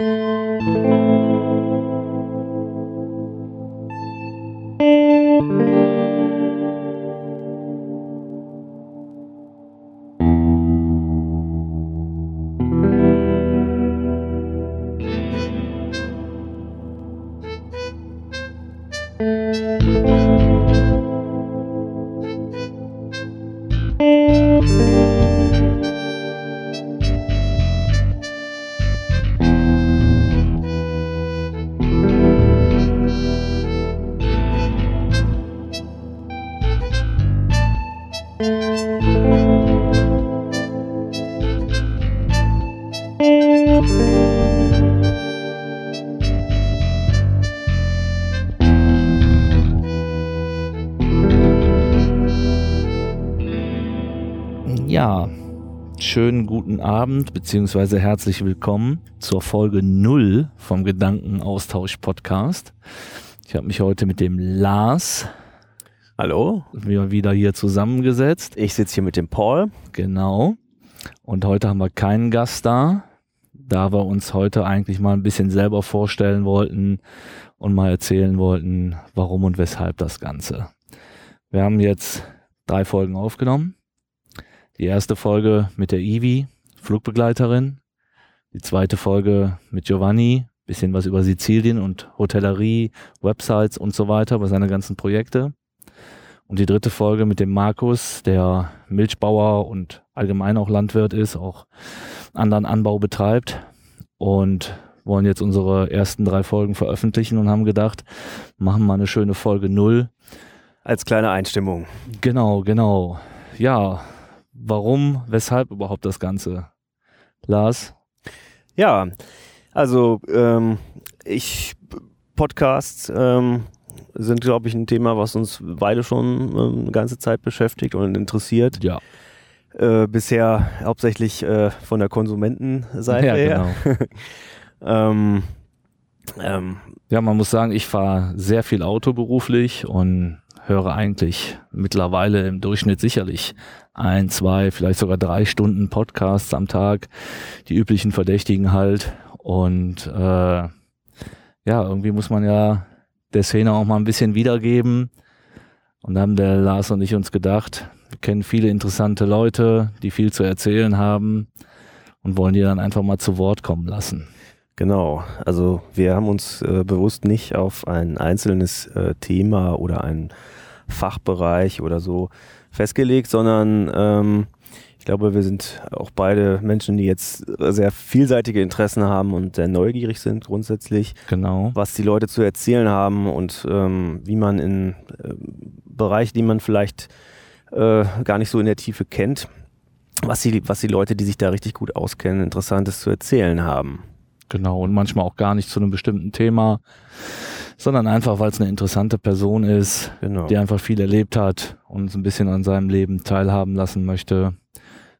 Música Ja, schönen guten Abend beziehungsweise herzlich willkommen zur Folge 0 vom Gedankenaustausch Podcast. Ich habe mich heute mit dem Lars Hallo, wieder hier zusammengesetzt. ich sitze hier mit dem Paul. Genau. Und heute haben wir keinen Gast da, da wir uns heute eigentlich mal ein bisschen selber vorstellen wollten und mal erzählen wollten, warum und weshalb das Ganze. Wir haben jetzt drei Folgen aufgenommen. Die erste Folge mit der Ivi, Flugbegleiterin. Die zweite Folge mit Giovanni, bisschen was über Sizilien und Hotellerie, Websites und so weiter, über seine ganzen Projekte. Und die dritte Folge mit dem Markus, der Milchbauer und allgemein auch Landwirt ist, auch anderen Anbau betreibt und wollen jetzt unsere ersten drei Folgen veröffentlichen und haben gedacht, machen mal eine schöne Folge null. Als kleine Einstimmung. Genau, genau. Ja, warum, weshalb überhaupt das Ganze? Lars? Ja, also ähm, ich Podcasts ähm, sind, glaube ich, ein Thema, was uns beide schon ähm, eine ganze Zeit beschäftigt und interessiert. Ja. Äh, bisher hauptsächlich äh, von der Konsumentenseite ja, her. genau. ähm, ähm, Ja, man muss sagen, ich fahre sehr viel Auto beruflich und höre eigentlich mittlerweile im Durchschnitt sicherlich ein, zwei, vielleicht sogar drei Stunden Podcasts am Tag, die üblichen Verdächtigen halt. Und äh, ja, irgendwie muss man ja der Szene auch mal ein bisschen wiedergeben. Und da haben der Lars und ich uns gedacht, wir kennen viele interessante Leute, die viel zu erzählen haben und wollen die dann einfach mal zu Wort kommen lassen. Genau, also wir haben uns äh, bewusst nicht auf ein einzelnes äh, Thema oder einen Fachbereich oder so festgelegt, sondern ähm, ich glaube, wir sind auch beide Menschen, die jetzt sehr vielseitige Interessen haben und sehr neugierig sind grundsätzlich, Genau. was die Leute zu erzählen haben und ähm, wie man in äh, Bereiche, die man vielleicht äh, gar nicht so in der Tiefe kennt, was die, was die Leute, die sich da richtig gut auskennen, Interessantes zu erzählen haben. Genau, und manchmal auch gar nicht zu einem bestimmten Thema, sondern einfach, weil es eine interessante Person ist, Genau. die einfach viel erlebt hat und uns ein bisschen an seinem Leben teilhaben lassen möchte.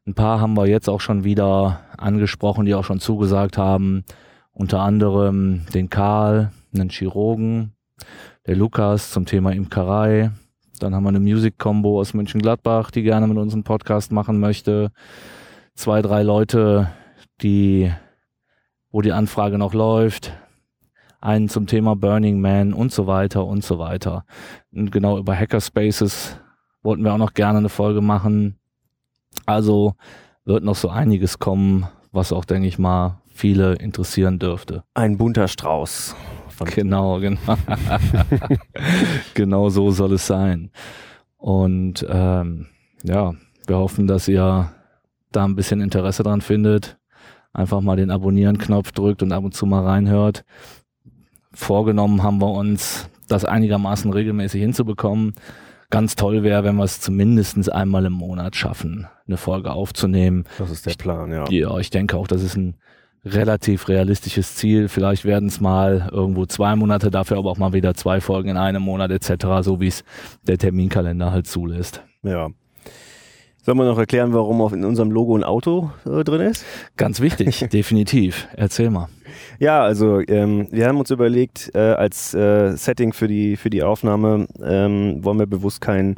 Ein paar haben wir jetzt auch schon wieder angesprochen, die auch schon zugesagt haben. Unter anderem den Karl, einen Chirurgen, der Lukas zum Thema Imkerei. Dann haben wir eine Music-Combo aus Mönchengladbach, die gerne mit uns einen Podcast machen möchte. Zwei, drei Leute, die wo die Anfrage noch läuft, einen zum Thema Burning Man und so weiter und so weiter. Und genau über Hackerspaces wollten wir auch noch gerne eine Folge machen. Also wird noch so einiges kommen, was auch, denke ich mal, viele interessieren dürfte. Ein bunter Strauß. Genau, genau. genau so soll es sein. Und ähm, ja, wir hoffen, dass ihr da ein bisschen Interesse dran findet. Einfach mal den Abonnieren-Knopf drückt und ab und zu mal reinhört. Vorgenommen haben wir uns, das einigermaßen regelmäßig hinzubekommen. Ganz toll wäre, wenn wir es zumindest einmal im Monat schaffen, eine Folge aufzunehmen. Das ist der Plan, ja. Ja, ich denke auch, das ist ein relativ realistisches Ziel. Vielleicht werden es mal irgendwo zwei Monate, dafür aber auch mal wieder zwei Folgen in einem Monat etc., so wie es der Terminkalender halt zulässt. ja. Sollen wir noch erklären, warum in unserem Logo ein Auto äh, drin ist? Ganz wichtig, definitiv. Erzähl mal. Ja, also ähm, wir haben uns überlegt, äh, als äh, Setting für die, für die Aufnahme ähm, wollen wir bewusst kein,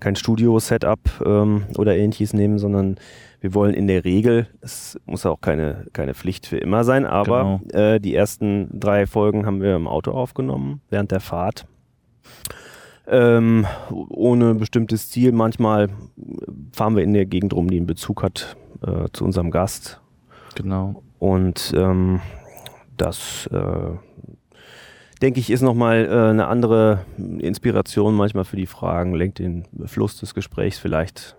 kein Studio-Setup ähm, oder ähnliches nehmen, sondern wir wollen in der Regel, es muss auch keine, keine Pflicht für immer sein, aber genau. äh, die ersten drei Folgen haben wir im Auto aufgenommen, während der Fahrt. Ähm, ohne bestimmtes Ziel. Manchmal fahren wir in der Gegend rum, die einen Bezug hat äh, zu unserem Gast. Genau. Und ähm, das, äh, denke ich, ist nochmal äh, eine andere Inspiration manchmal für die Fragen, lenkt den Fluss des Gesprächs vielleicht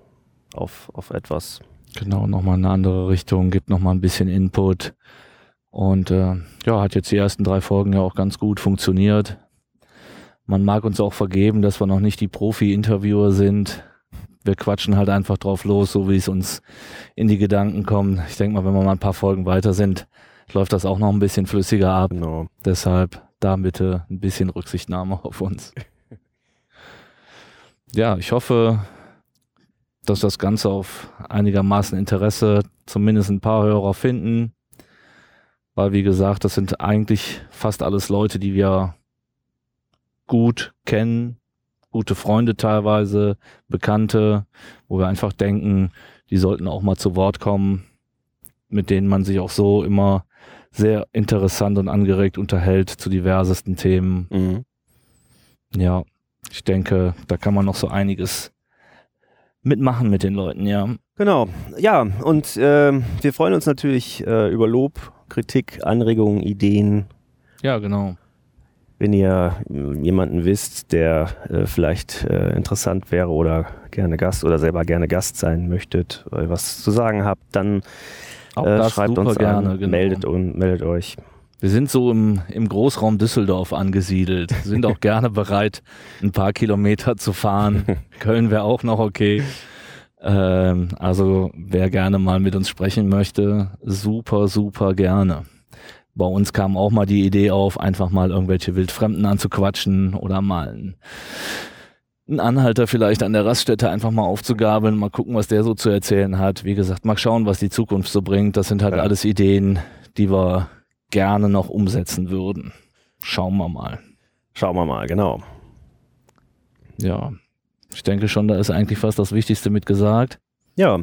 auf, auf etwas. Genau, nochmal eine andere Richtung, gibt nochmal ein bisschen Input. Und äh, ja, hat jetzt die ersten drei Folgen ja auch ganz gut funktioniert. Man mag uns auch vergeben, dass wir noch nicht die Profi-Interviewer sind. Wir quatschen halt einfach drauf los, so wie es uns in die Gedanken kommt. Ich denke mal, wenn wir mal ein paar Folgen weiter sind, läuft das auch noch ein bisschen flüssiger ab. Genau. Deshalb da bitte ein bisschen Rücksichtnahme auf uns. ja, ich hoffe, dass das Ganze auf einigermaßen Interesse zumindest ein paar Hörer finden. Weil, wie gesagt, das sind eigentlich fast alles Leute, die wir gut kennen, gute Freunde teilweise, Bekannte, wo wir einfach denken, die sollten auch mal zu Wort kommen, mit denen man sich auch so immer sehr interessant und angeregt unterhält zu diversesten Themen. Mhm. Ja, ich denke, da kann man noch so einiges mitmachen mit den Leuten, ja. Genau, ja, und äh, wir freuen uns natürlich äh, über Lob, Kritik, Anregungen, Ideen. Ja, genau. Wenn ihr jemanden wisst, der äh, vielleicht äh, interessant wäre oder gerne Gast oder selber gerne Gast sein möchtet, weil was zu sagen habt, dann äh, schreibt uns gerne, an, genau. meldet, und, meldet euch. Wir sind so im, im Großraum Düsseldorf angesiedelt, sind auch gerne bereit, ein paar Kilometer zu fahren. Köln wäre auch noch okay. Ähm, also wer gerne mal mit uns sprechen möchte, super, super gerne. Bei uns kam auch mal die Idee auf, einfach mal irgendwelche Wildfremden anzuquatschen oder mal einen, einen Anhalter vielleicht an der Raststätte einfach mal aufzugabeln, mal gucken, was der so zu erzählen hat. Wie gesagt, mal schauen, was die Zukunft so bringt. Das sind halt ja. alles Ideen, die wir gerne noch umsetzen würden. Schauen wir mal. Schauen wir mal, genau. Ja, ich denke schon, da ist eigentlich fast das Wichtigste mit gesagt. Ja.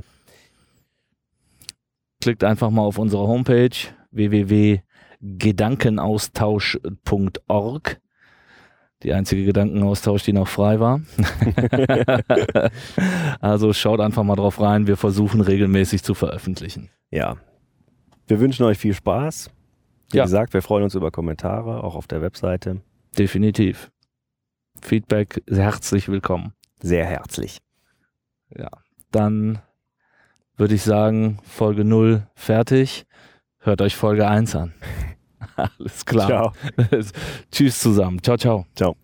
Klickt einfach mal auf unsere Homepage www gedankenaustausch.org. Die einzige Gedankenaustausch, die noch frei war. also schaut einfach mal drauf rein. Wir versuchen regelmäßig zu veröffentlichen. Ja. Wir wünschen euch viel Spaß. Wie ja. gesagt, wir freuen uns über Kommentare, auch auf der Webseite. Definitiv. Feedback herzlich willkommen. Sehr herzlich. Ja. Dann würde ich sagen, Folge 0 fertig. Hört euch Folge 1 an. Alles klar. Tschüss zusammen. Ciao, ciao. Ciao.